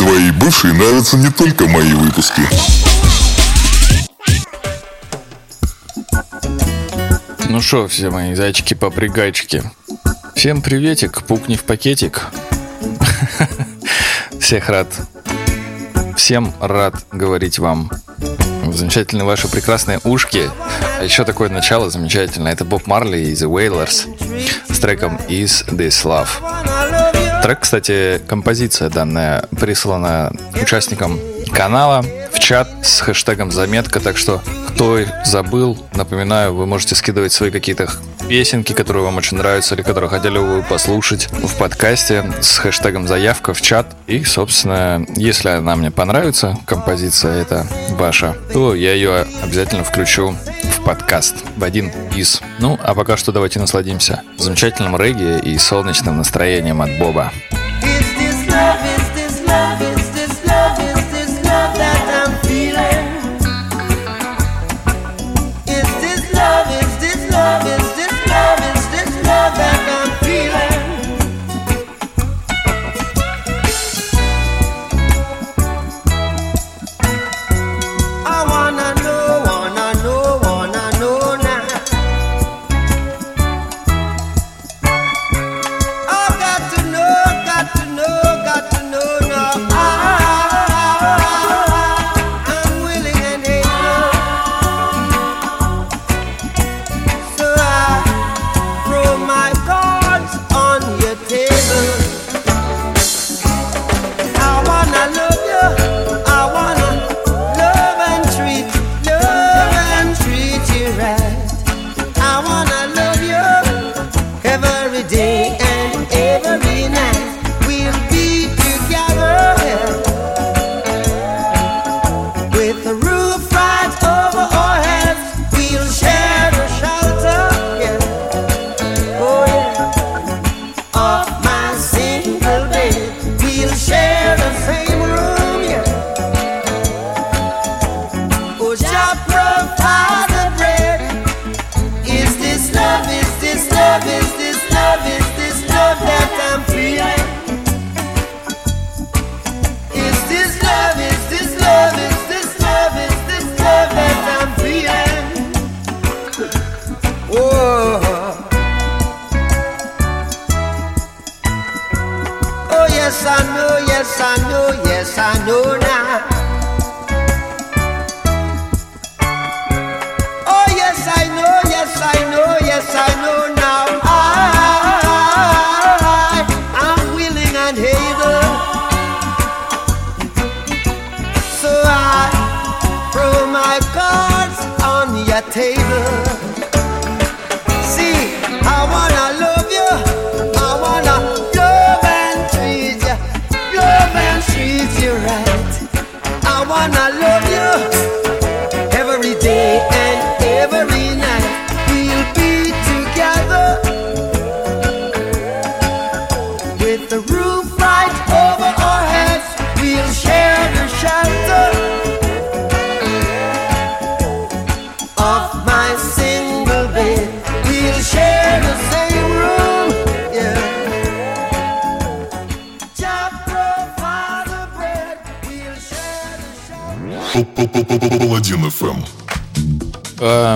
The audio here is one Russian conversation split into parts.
Твоей бывшей нравятся не только мои выпуски. Ну что, все мои зайчики-попригайчики. Всем приветик, пукни в пакетик. Всех рад. Всем рад говорить вам. Замечательные ваши прекрасные ушки. А еще такое начало замечательное. Это Боб Марли и The Wailers с треком Is This Love. Трек, кстати, композиция данная прислана участникам канала в чат с хэштегом заметка, так что кто забыл, напоминаю, вы можете скидывать свои какие-то песенки, которые вам очень нравятся или которые хотели бы послушать в подкасте с хэштегом заявка в чат. И, собственно, если она мне понравится, композиция это ваша, то я ее обязательно включу в подкаст в один из. Ну, а пока что давайте насладимся замечательным регги и солнечным настроением от Боба.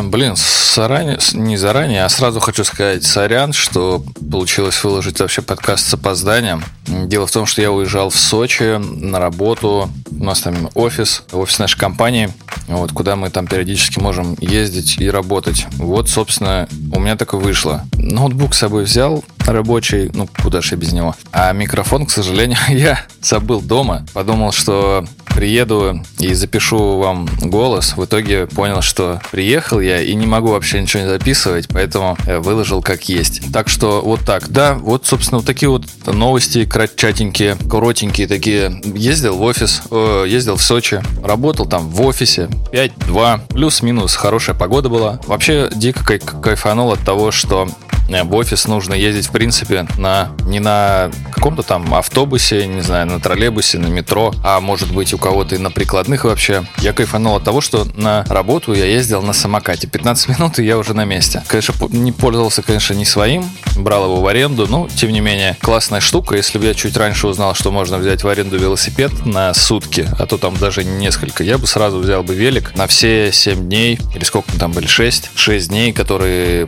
Блин, заранее, не заранее, а сразу хочу сказать сорян, что получилось выложить вообще подкаст с опозданием. Дело в том, что я уезжал в Сочи на работу. У нас там офис, офис нашей компании, вот, куда мы там периодически можем ездить и работать. Вот, собственно, у меня так и вышло. Ноутбук с собой взял рабочий, ну, куда же я без него. А микрофон, к сожалению, я забыл дома. Подумал, что приеду и запишу вам голос. В итоге понял, что приехал я и не могу вообще ничего не записывать, поэтому выложил как есть. Так что вот так. Да, вот, собственно, вот такие вот новости кратчатенькие, коротенькие такие. Ездил в офис, э, ездил в Сочи, работал там в офисе 5-2, плюс-минус хорошая погода была. Вообще дико кайфанул от того, что в офис нужно ездить, в принципе, на не на каком-то там автобусе, не знаю, на троллейбусе, на метро, а может быть у кого-то и на прикладных вообще. Я кайфанул от того, что на работу я ездил на самокате. 15 минут, и я уже на месте. Конечно, не пользовался, конечно, не своим, брал его в аренду, но, тем не менее, классная штука. Если бы я чуть раньше узнал, что можно взять в аренду велосипед на сутки, а то там даже несколько, я бы сразу взял бы велик на все 7 дней, или сколько там были, 6, 6 дней, которые э,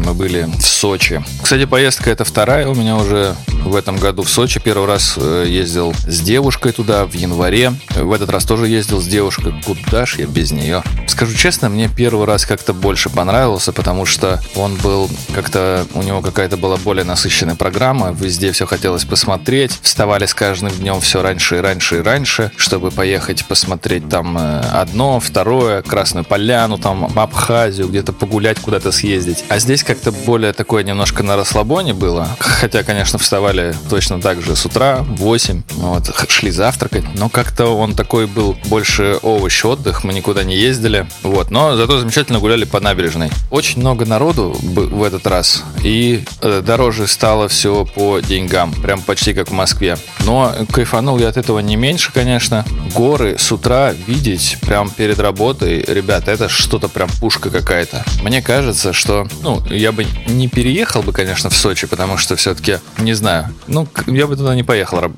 мы были в Сочи. Кстати, поездка это вторая у меня уже в этом году в Сочи. Первый раз э, ездил с девушкой туда в январе. В этот раз тоже ездил с девушкой. Куда ж я без нее? Скажу честно, мне первый раз как-то больше понравился, потому что он был как-то, у него какая-то была более насыщенная программа. Везде все хотелось посмотреть. Вставали с каждым днем все раньше и раньше и раньше, чтобы поехать посмотреть там э, одно, второе, Красную Поляну, там Абхазию, где-то погулять, куда-то съездить. А здесь как-то более такое немножко на расслабоне было. Хотя, конечно, вставали точно так же с утра, в 8, вот, шли завтракать. Но как-то он такой был больше овощ отдых, мы никуда не ездили. Вот, но зато замечательно гуляли по набережной. Очень много народу в этот раз, и э, дороже стало все по деньгам, прям почти как в Москве. Но кайфанул я от этого не меньше, конечно. Горы с утра видеть прям перед работой, ребята, это что-то прям пушка какая-то. Мне кажется, что, ну, я бы не переехал бы, конечно, в Сочи, потому что все-таки, не знаю, ну, я бы туда не поехал,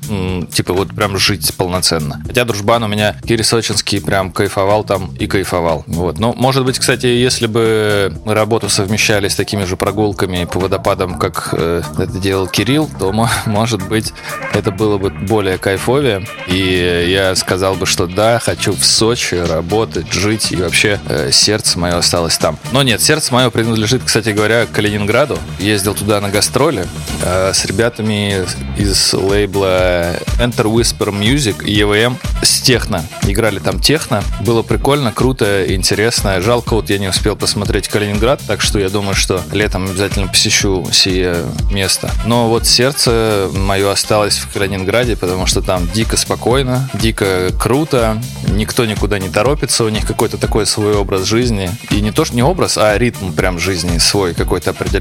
типа вот прям жить полноценно. Хотя дружбан у меня Кири Сочинский прям кайфовал там и кайфовал. Вот. Ну, может быть, кстати, если бы работу совмещали с такими же прогулками по водопадам, как э, это делал Кирилл, то, может быть, это было бы более кайфовее. И я сказал бы, что да, хочу в Сочи работать, жить, и вообще э, сердце мое осталось там. Но нет, сердце мое принадлежит, кстати говоря, Калининграду. Ездил туда на гастроли э, с ребятами из лейбла Enter Whisper Music и EVM с техно. Играли там техно. Было прикольно, круто, интересно. Жалко, вот я не успел посмотреть Калининград, так что я думаю, что летом обязательно посещу сие место. Но вот сердце мое осталось в Калининграде, потому что там дико спокойно, дико круто, никто никуда не торопится, у них какой-то такой свой образ жизни. И не то, что не образ, а ритм прям жизни свой какой-то определенный.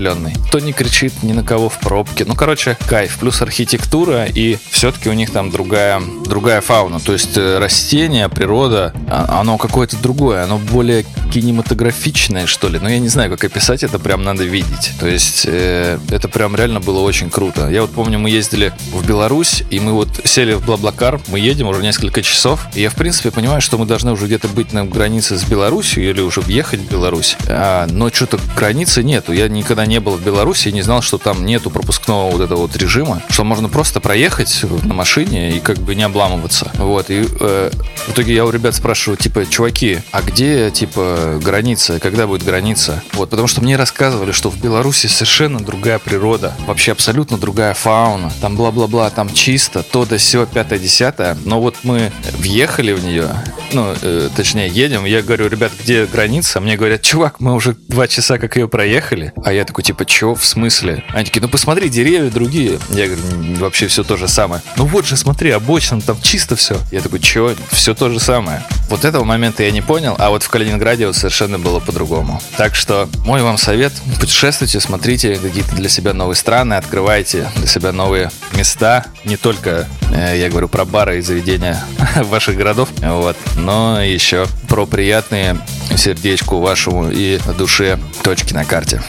Кто не кричит ни на кого в пробке. Ну, короче, кайф. Плюс архитектура, и все-таки у них там другая, другая фауна. То есть э, растения, природа, а, оно какое-то другое, оно более кинематографичное, что ли. Но я не знаю, как описать это, прям надо видеть. То есть э, это прям реально было очень круто. Я вот помню, мы ездили в Беларусь, и мы вот сели в Блаблакар, мы едем уже несколько часов, и я, в принципе, понимаю, что мы должны уже где-то быть на границе с Беларусью или уже въехать в Беларусь. А, но что-то границы нету. Я никогда не был в Беларуси и не знал, что там нету пропускного вот этого вот режима, что можно просто проехать на машине и как бы не обламываться. Вот. И э, в итоге я у ребят спрашиваю, типа, чуваки, а где, типа, граница? Когда будет граница? Вот, потому что мне рассказывали, что в Беларуси совершенно другая природа, вообще абсолютно другая фауна. Там бла-бла-бла, там чисто, то да все, пятое-десятое. Но вот мы въехали в нее, ну, э, точнее, едем, я говорю, ребят, где граница? Мне говорят, чувак, мы уже два часа как ее проехали. А я такой, типа, чё, в смысле? Они такие, ну посмотри, деревья другие. Я говорю, вообще все то же самое. Ну вот же, смотри, обочина, там чисто все. Я такой, чё, все то же самое. Вот этого момента я не понял, а вот в Калининграде вот совершенно было по-другому. Так что мой вам совет, путешествуйте, смотрите какие-то для себя новые страны, открывайте для себя новые места, не только, э, я говорю, про бары и заведения ваших городов, вот, но еще про приятные сердечку вашему и душе точки на карте.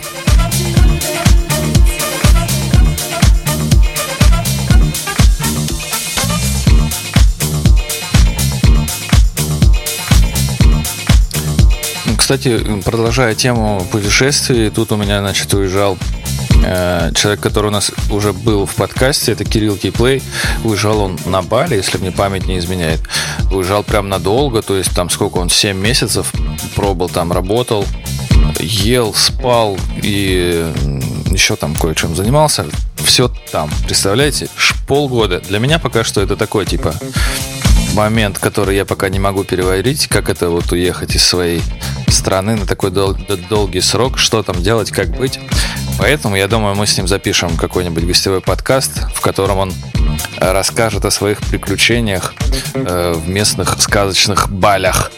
Кстати, продолжая тему путешествий, тут у меня, значит, уезжал человек, который у нас уже был в подкасте, это Кирилл Кейплей. Уезжал он на Бали, если мне память не изменяет. Уезжал прям надолго, то есть там сколько он, 7 месяцев пробыл там, работал, ел, спал и еще там кое-чем занимался. Все там, представляете? Полгода. Для меня пока что это такой, типа, момент, который я пока не могу переварить, как это вот уехать из своей страны на такой дол- долгий срок, что там делать, как быть. Поэтому, я думаю, мы с ним запишем какой-нибудь гостевой подкаст, в котором он расскажет о своих приключениях э, в местных сказочных балях.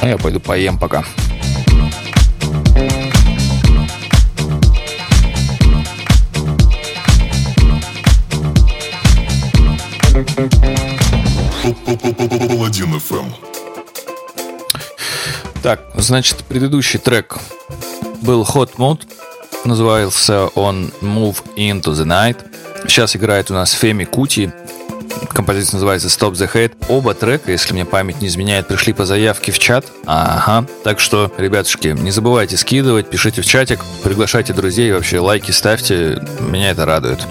А я пойду поем пока. Паладин ФМ. Так, значит, предыдущий трек был Hot Mode, назывался он Move Into the Night. Сейчас играет у нас Феми Кути. Композиция называется Stop the Hate. Оба трека, если мне память не изменяет, пришли по заявке в чат. Ага. Так что, ребятушки, не забывайте скидывать, пишите в чатик, приглашайте друзей, вообще лайки ставьте. Меня это радует.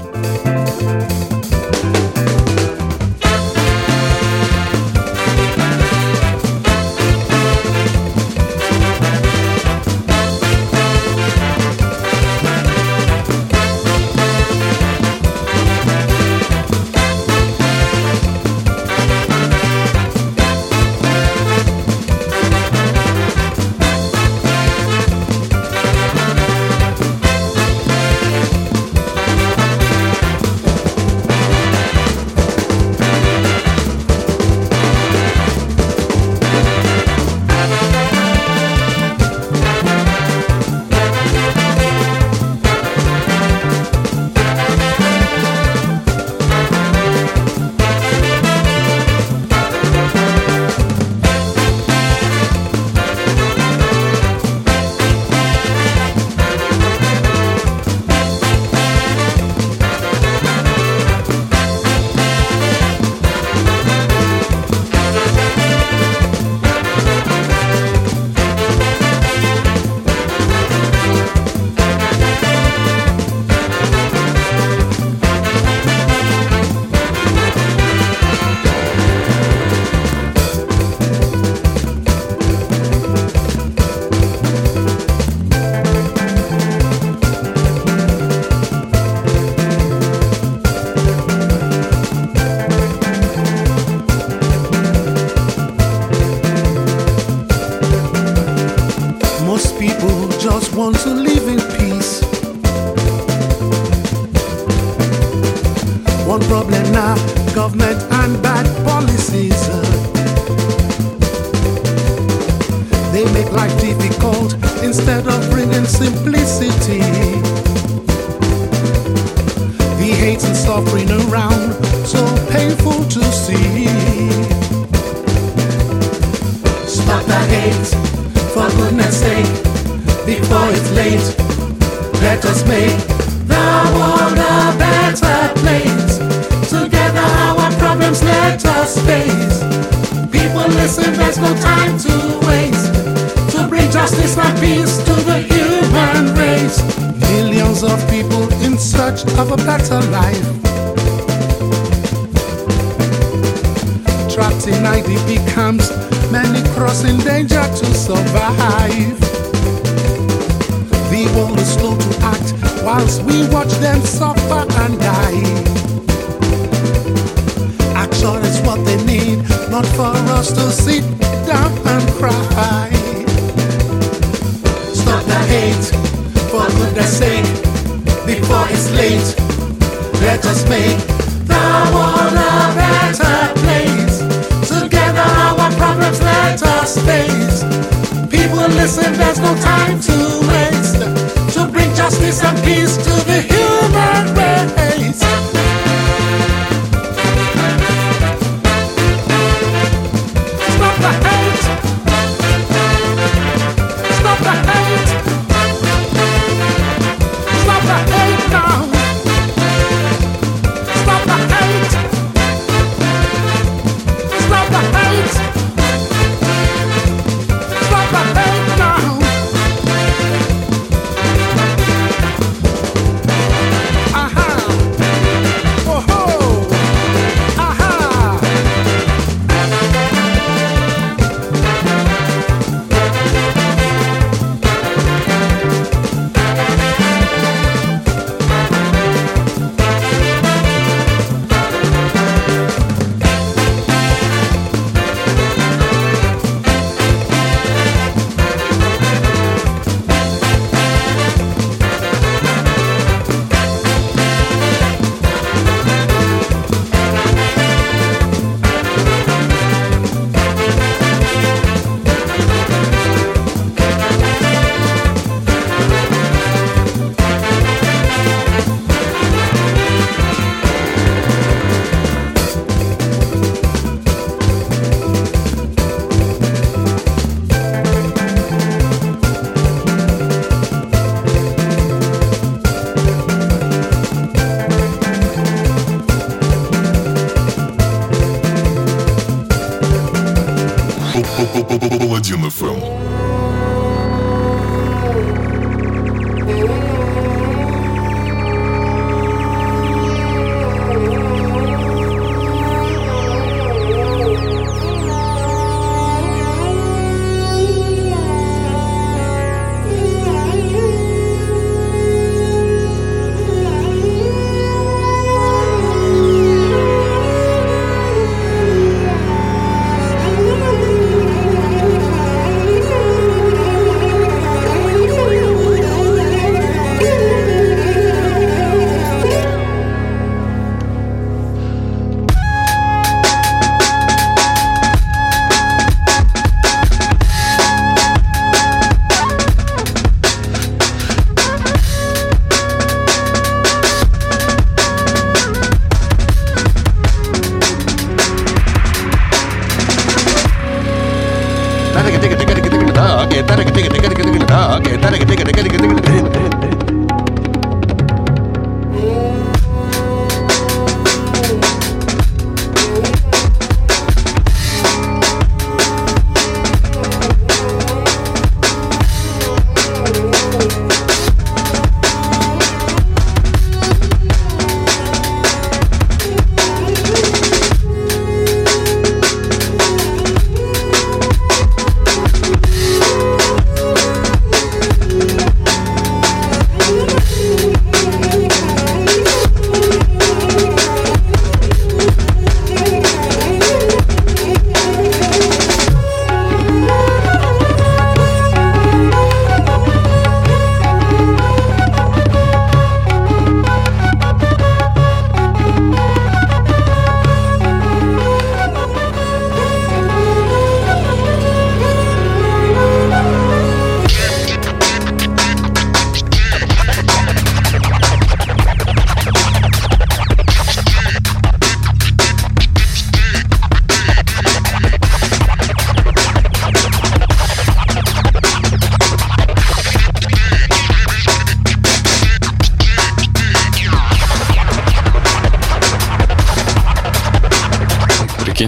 then there's no time to waste. To bring justice and peace to the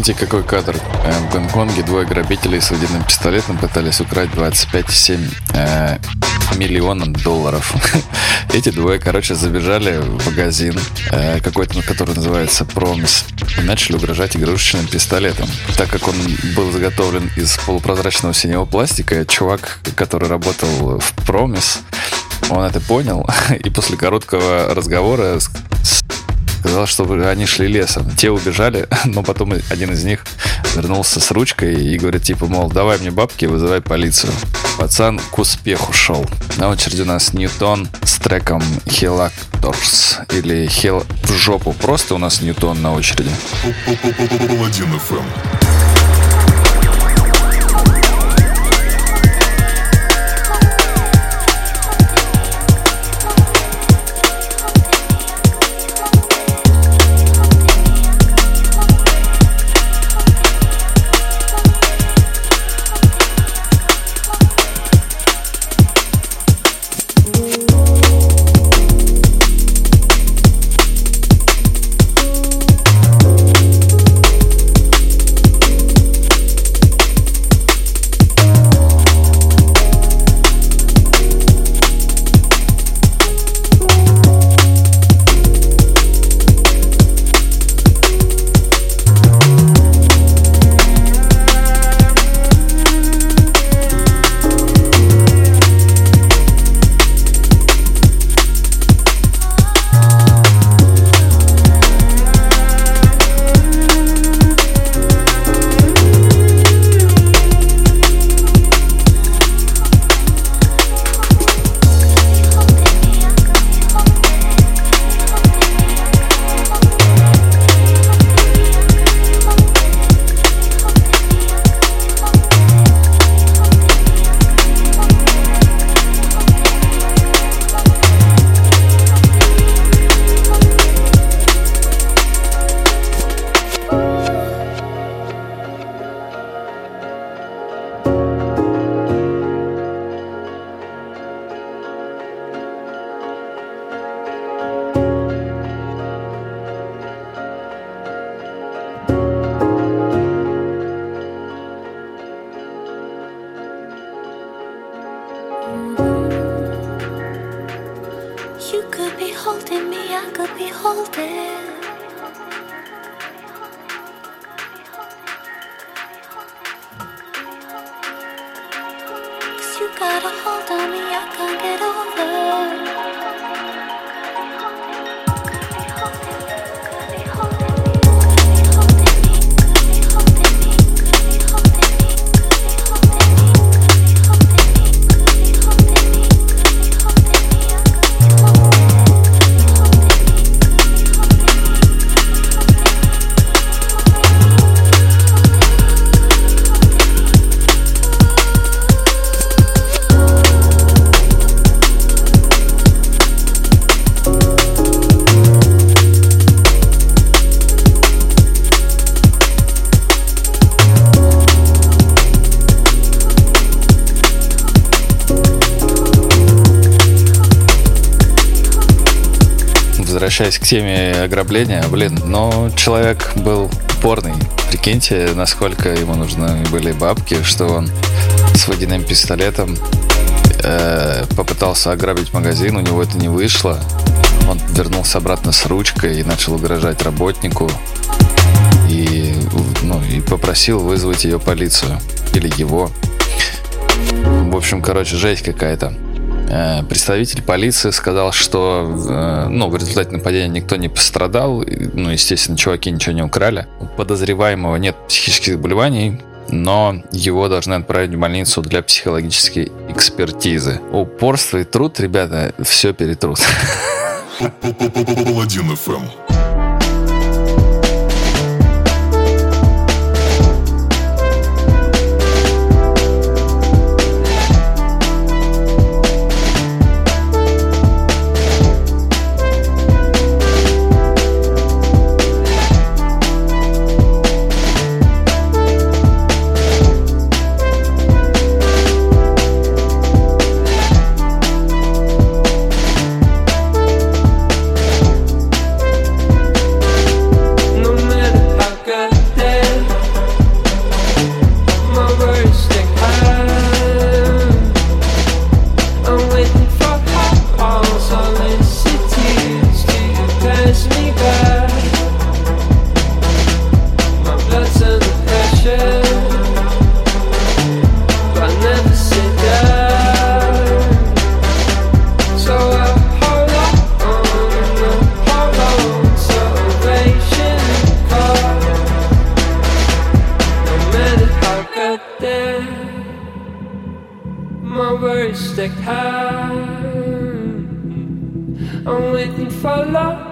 Прикиньте, какой кадр. Э, в Гонконге двое грабителей с водяным пистолетом пытались украсть 25,7 э, миллионов долларов. Эти двое, короче, забежали в магазин, э, какой-то, который называется Промис, и начали угрожать игрушечным пистолетом. Так как он был заготовлен из полупрозрачного синего пластика, чувак, который работал в Промис, он это понял, и после короткого разговора сказал, чтобы они шли лесом. Те убежали, но потом один из них вернулся с ручкой и говорит, типа, мол, давай мне бабки, вызывай полицию. Пацан к успеху шел. На очереди у нас Ньютон с треком Хелакторс или Хел в жопу. Просто у нас Ньютон на очереди. Паладин FM. Возвращаясь к теме ограбления, блин, но человек был упорный. Прикиньте, насколько ему нужны были бабки, что он с водяным пистолетом э, попытался ограбить магазин, у него это не вышло. Он вернулся обратно с ручкой и начал угрожать работнику. И, ну, и попросил вызвать ее полицию. Или его. В общем, короче, жесть какая-то. Э, представитель полиции сказал, что э, ну, в результате нападения никто не пострадал. Ну, естественно, чуваки ничего не украли. У подозреваемого нет психических заболеваний, но его должны отправить в больницу для психологической экспертизы. Упорство и труд, ребята, все перетрут. Паладин ФМ.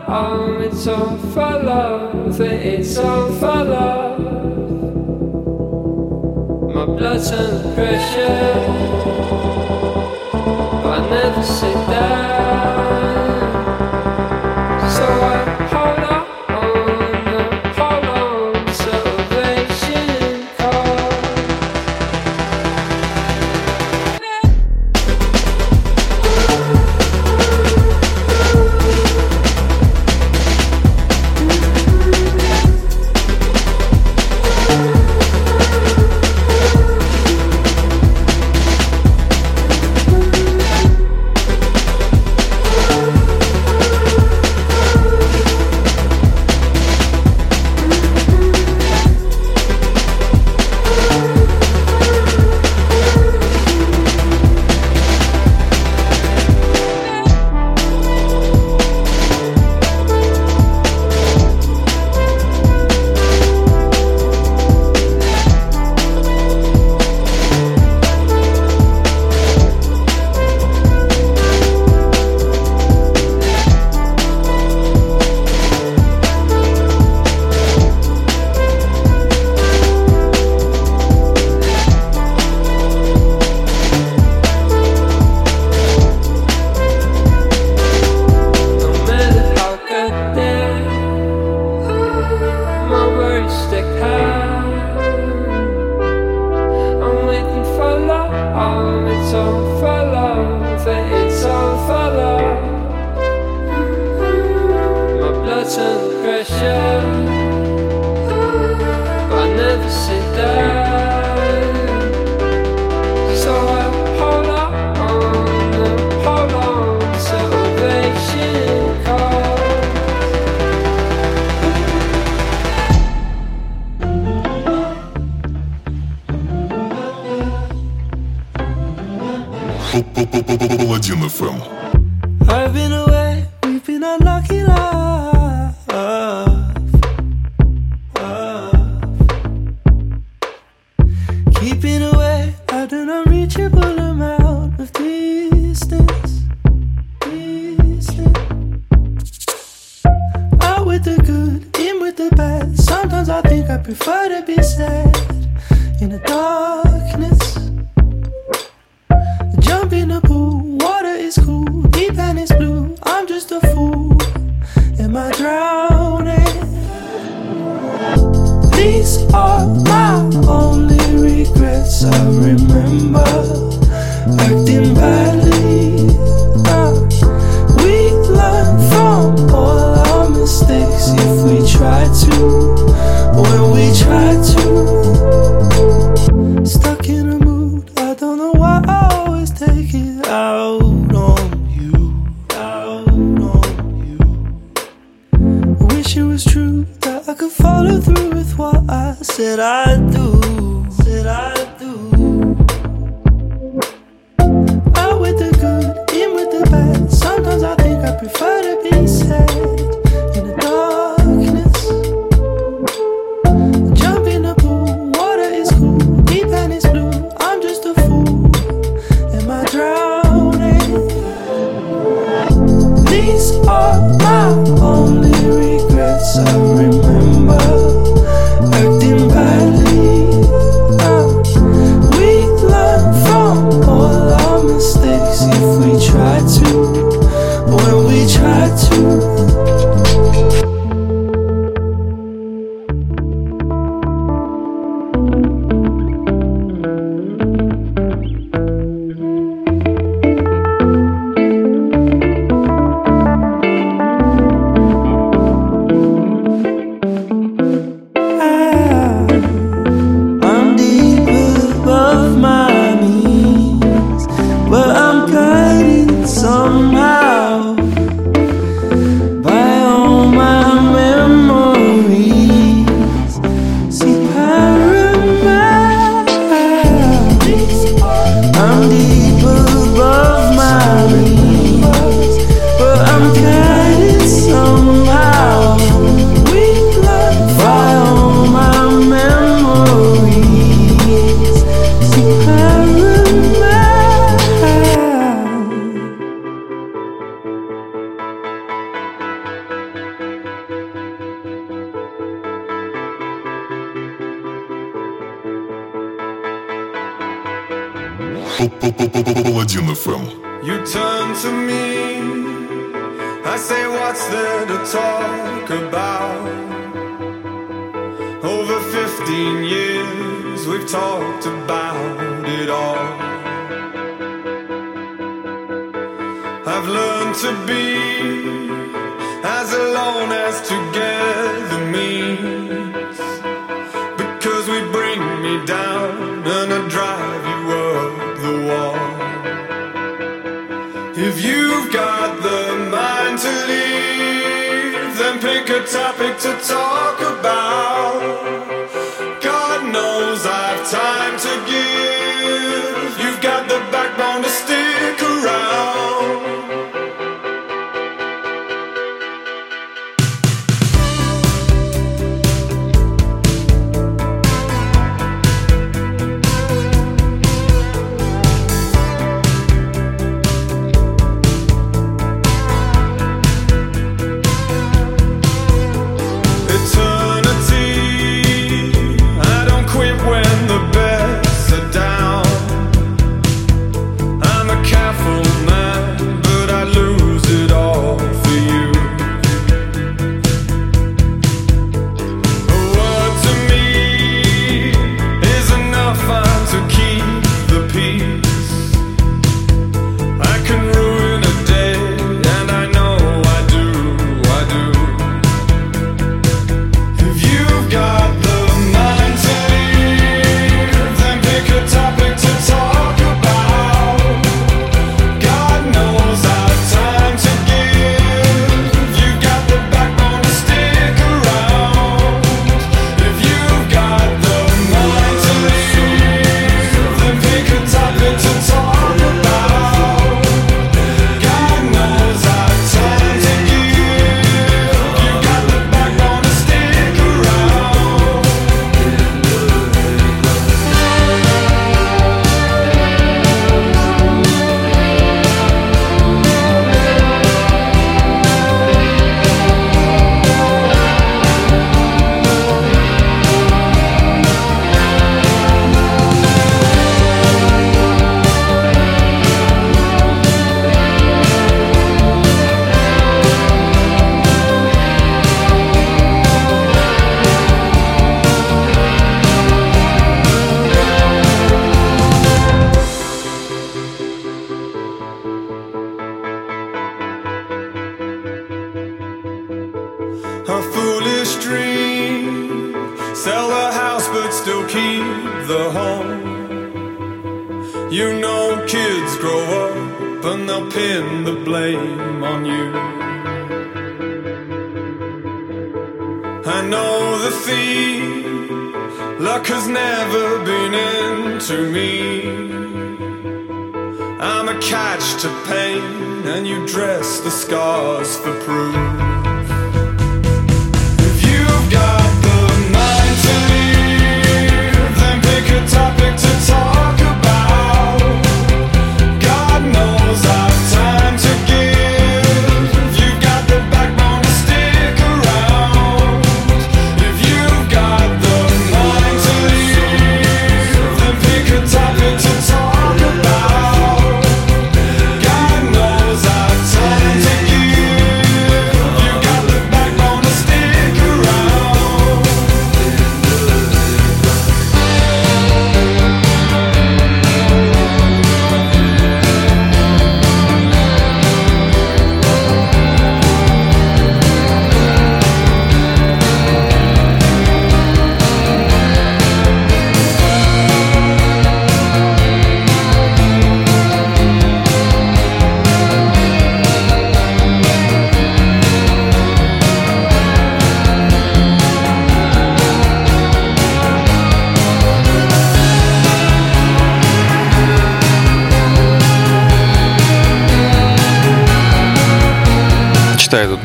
arm. It's all for love, it's all for love. My blood's under pressure. Talk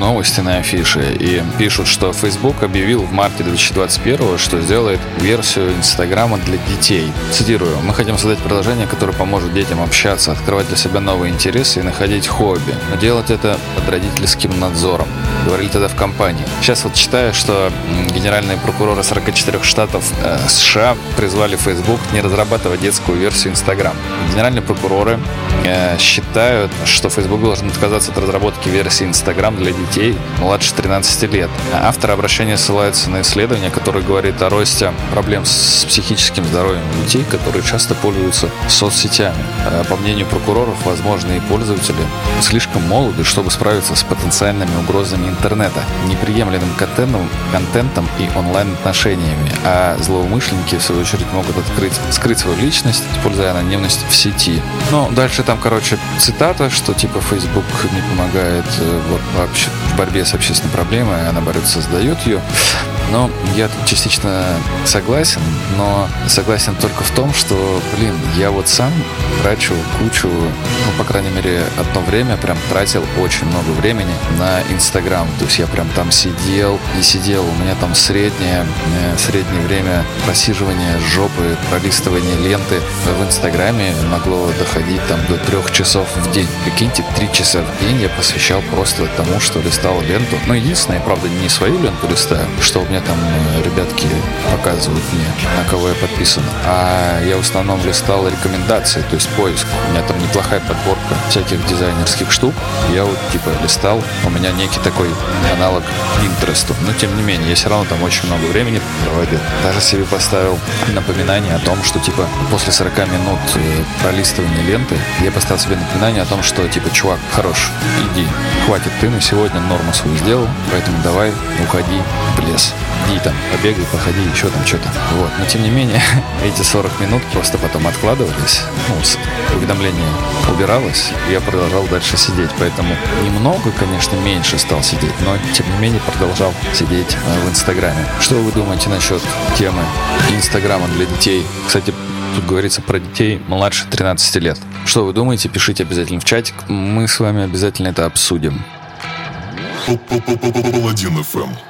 новости на афише и пишут, что Facebook объявил в марте 2021, что сделает версию Инстаграма для детей. Цитирую. «Мы хотим создать приложение, которое поможет детям общаться, открывать для себя новые интересы и находить хобби. Но делать это под родительским надзором», — говорили тогда в компании. Сейчас вот читаю, что генеральные прокуроры 44 штатов э, США призвали Facebook не разрабатывать детскую версию Instagram. Генеральные прокуроры э, считают, что Facebook должен отказаться от разработки версии Instagram для детей младше 13 лет. Авторы обращения ссылаются на исследование, которое говорит о росте проблем с психическим здоровьем детей, которые часто пользуются соцсетями. Э, По мнению прокуроров, возможные пользователи слишком молоды, чтобы справиться с потенциальными угрозами интернета, неприемлемым контентом, контентом и онлайн-отношениями, а злоумышленники, в свою очередь, могут открыть, скрыть свою личность, используя анонимность в сети. Ну, дальше там, короче, цитата, что типа Facebook не помогает э, вообще в борьбе с общественной проблемой, а наоборот создает ее. Но я частично согласен, но согласен только в том, что, блин, я вот сам трачу кучу, ну, по крайней мере, одно время прям тратил очень много времени на Инстаграм. То есть я прям там сидел и сидел. У меня там среднее, э, среднее время просиживания жопы, пролистывания ленты в Инстаграме могло доходить там до трех часов в день. Прикиньте, три часа в день я посвящал просто тому, что листал ленту. Ну, единственное, правда, не свою ленту листаю, что у меня там э, ребятки показывают мне, на кого я подписан. А я в основном листал рекомендации, то есть поиск. У меня там неплохая подборка всяких дизайнерских штук. Я вот типа листал, у меня некий такой аналог Pinterest. Но тем не менее, я все равно там очень много времени проводил. Даже себе поставил напоминание о том, что типа после 40 минут э, пролистывания ленты я поставил себе напоминание о том, что типа, чувак, хорош, иди, хватит, ты на сегодня норму свою сделал, поэтому давай уходи в лес. И там побегай, походи, еще там что-то. Вот. Но тем не менее, эти 40 минут просто потом откладывались. Ну, уведомление убиралось, я продолжал дальше сидеть. Поэтому немного, конечно, меньше стал сидеть, но тем не менее продолжал сидеть э, в Инстаграме. Что вы думаете насчет темы Инстаграма для детей? Кстати, Тут говорится про детей младше 13 лет. Что вы думаете, пишите обязательно в чатик. Мы с вами обязательно это обсудим. Паладин FM.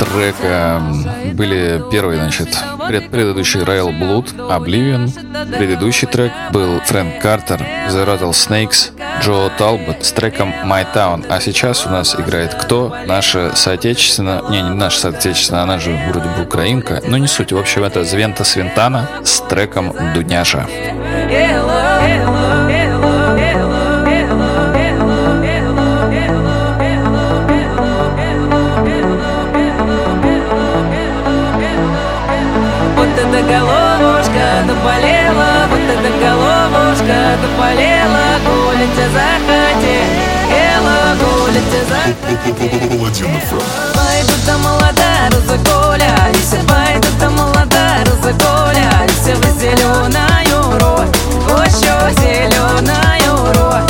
трека э, были первые, значит, пред, предыдущий Royal Blood, Oblivion. Предыдущий трек был Фрэнк Картер, The Rattlesnakes, Джо Талбот с треком My Town. А сейчас у нас играет кто? Наша соотечественная, не, не наша соотечественная, она же вроде бы украинка, но не суть. В общем, это Звента Свинтана с треком Дуняша. Yeah, love. как болела, гулять я захотела, гулять я захотела. Пойдут до молода, разогулялись, пойдут до молода, Все в зеленую роль, еще зеленую роль.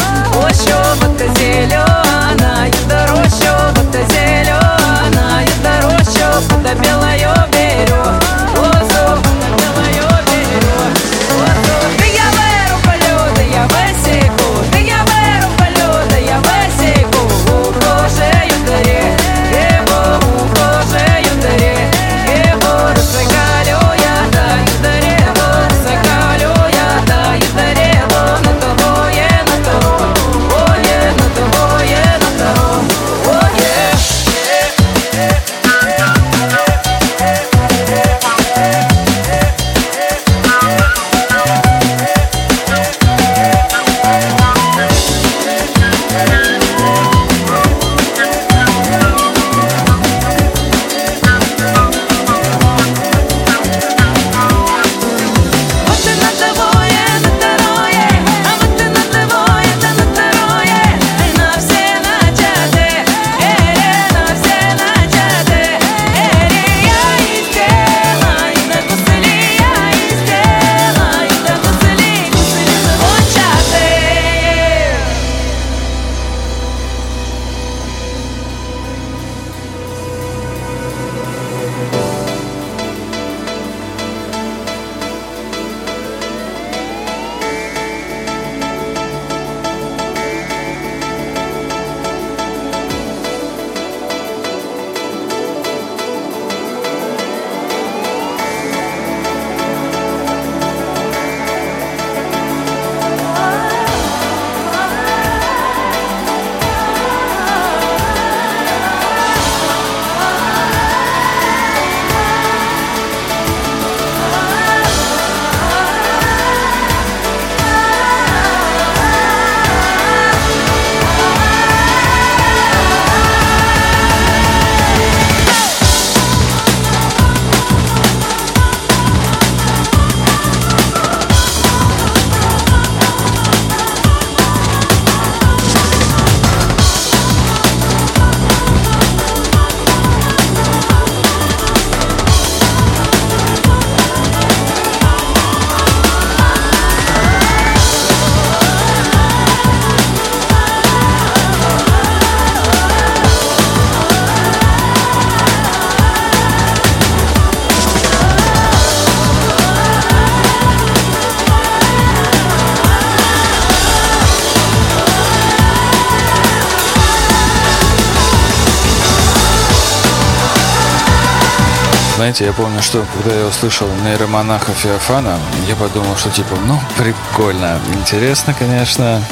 Знаете, я помню, что когда я услышал нейромонаха Феофана, я подумал, что типа, ну, прикольно, интересно, конечно,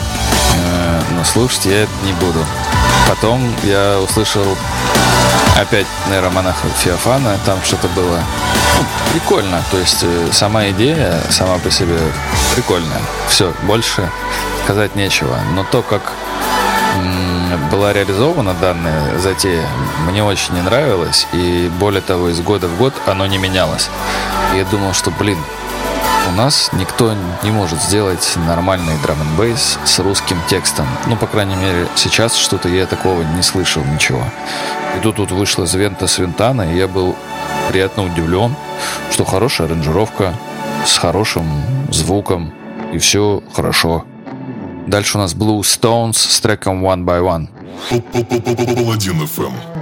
э, но слушать я это не буду. Потом я услышал опять нейромонаха Феофана, там что-то было ну, прикольно. То есть э, сама идея сама по себе прикольная. Все, больше сказать нечего. Но то, как была реализована данная затея, мне очень не нравилось. И более того, из года в год оно не менялось. Я думал, что, блин, у нас никто не может сделать нормальный драм н бейс с русским текстом. Ну, по крайней мере, сейчас что-то я такого не слышал ничего. И тут вот вышла Звента Свинтана, и я был приятно удивлен, что хорошая аранжировка с хорошим звуком, и все хорошо. Дальше у нас Blue Stones с треком One by One. Паладин FM.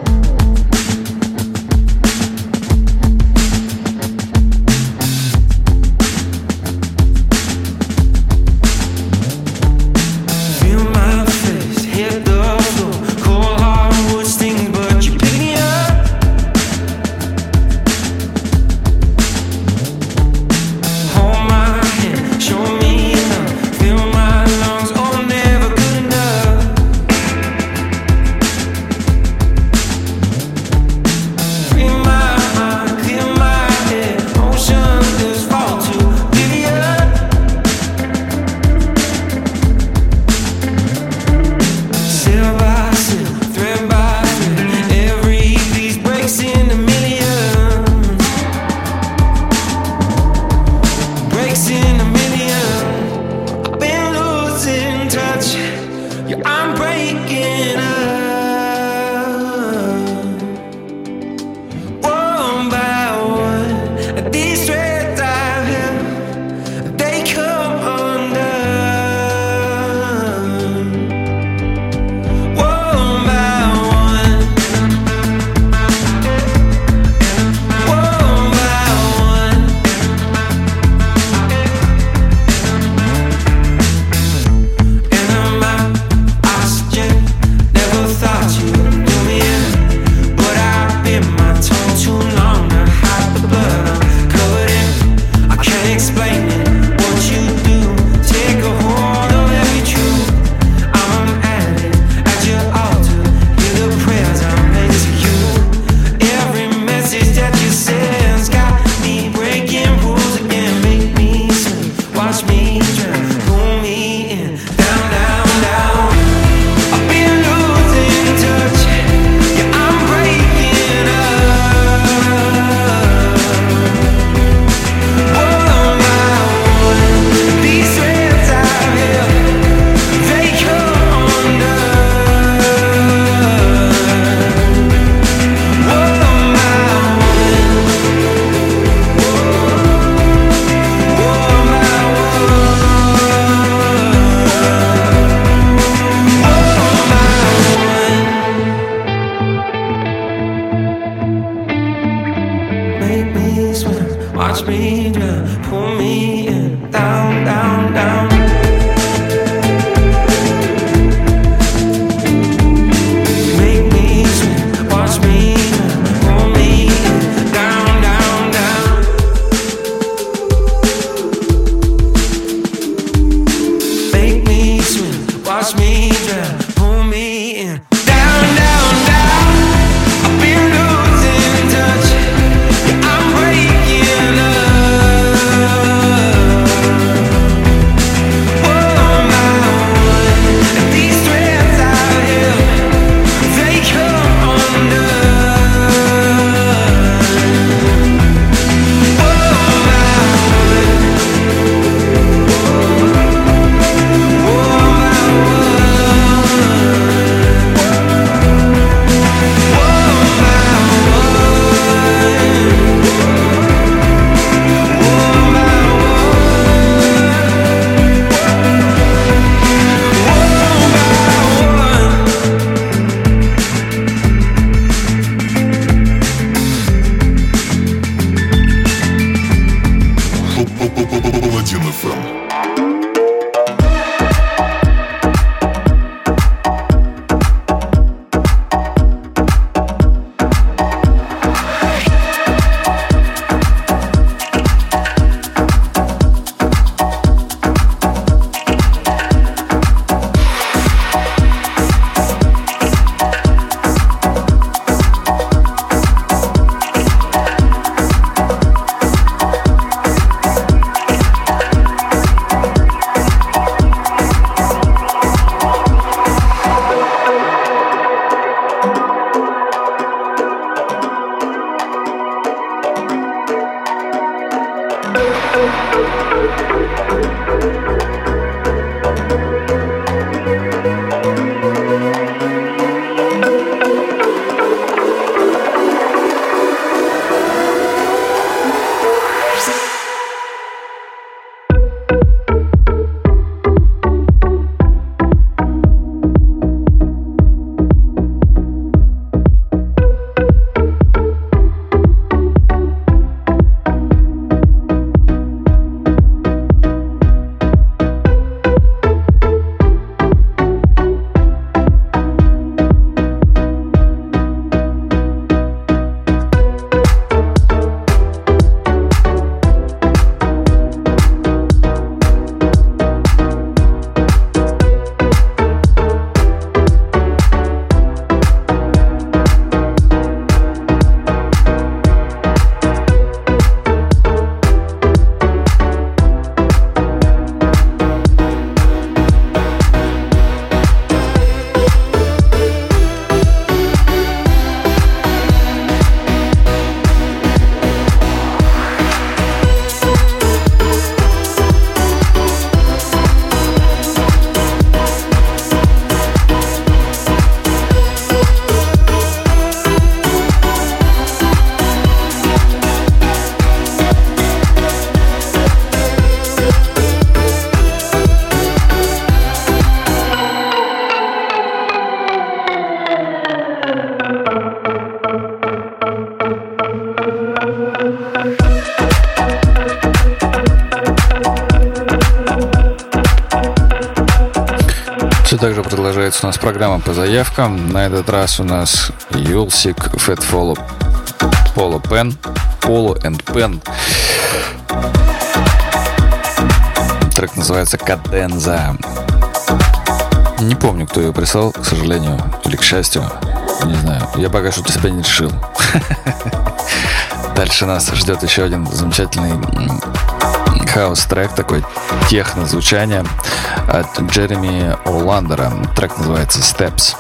Программа по заявкам. На этот раз у нас Юлсик, Fat Follow, Polo Pen, Polo and Pen. Трек называется Каденза. Не помню, кто ее прислал, к сожалению, или к счастью. Не знаю. Я пока что для себя не решил. Дальше нас ждет еще один замечательный м, хаос-трек, такой техно-звучание от Джереми Оландера. Трек называется Steps.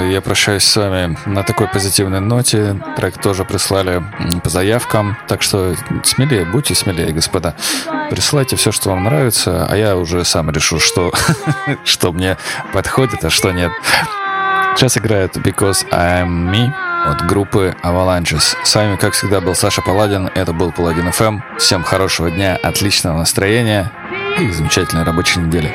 Я прощаюсь с вами на такой позитивной ноте. Трек тоже прислали по заявкам, так что смелее, будьте смелее, господа. Присылайте все, что вам нравится, а я уже сам решу, что, что мне подходит, а что нет. Сейчас играет Because I'm Me от группы Avalanches. С вами, как всегда, был Саша Паладин. Это был Паладин FM. Всем хорошего дня, отличного настроения и замечательной рабочей недели.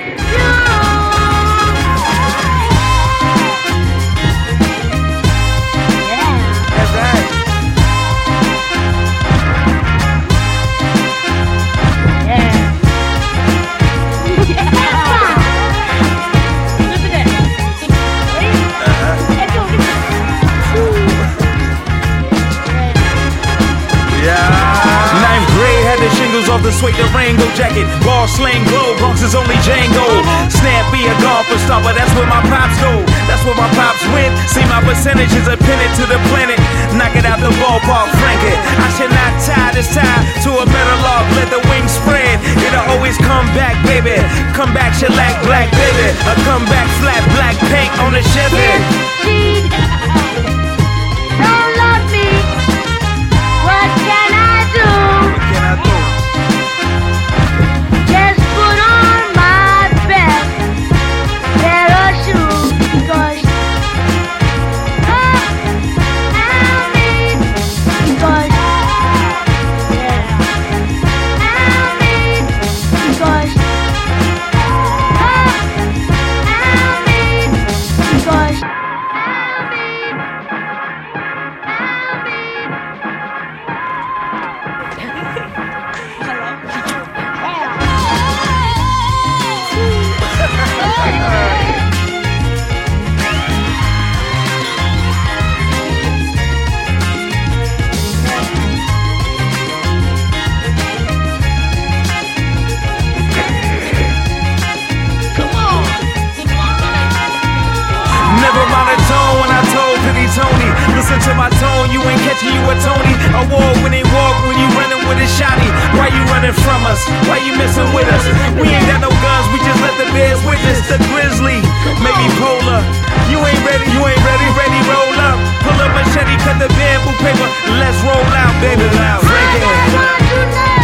Durango jacket. Ball slang glow, Bronx is only Django. Snappy a golfer star, but that's where my pops go. That's where my pops went. See my percentages are pinned to the planet. Knock it out the ballpark, frank it. I should not tie this tie to a metal log. Let the wings spread. It'll always come back, baby. Come back, shellac, black, baby. A come back, flat, black paint on the Chevy. Don't love me, what can I do? What can I do? Shotty. Why you running from us? Why you messing with us? We ain't got no guns, we just let the bears witness the grizzly. Maybe polar. You ain't ready, you ain't ready, ready, roll up. Pull up machete, cut the bamboo paper. Let's roll out, baby. loud. I it.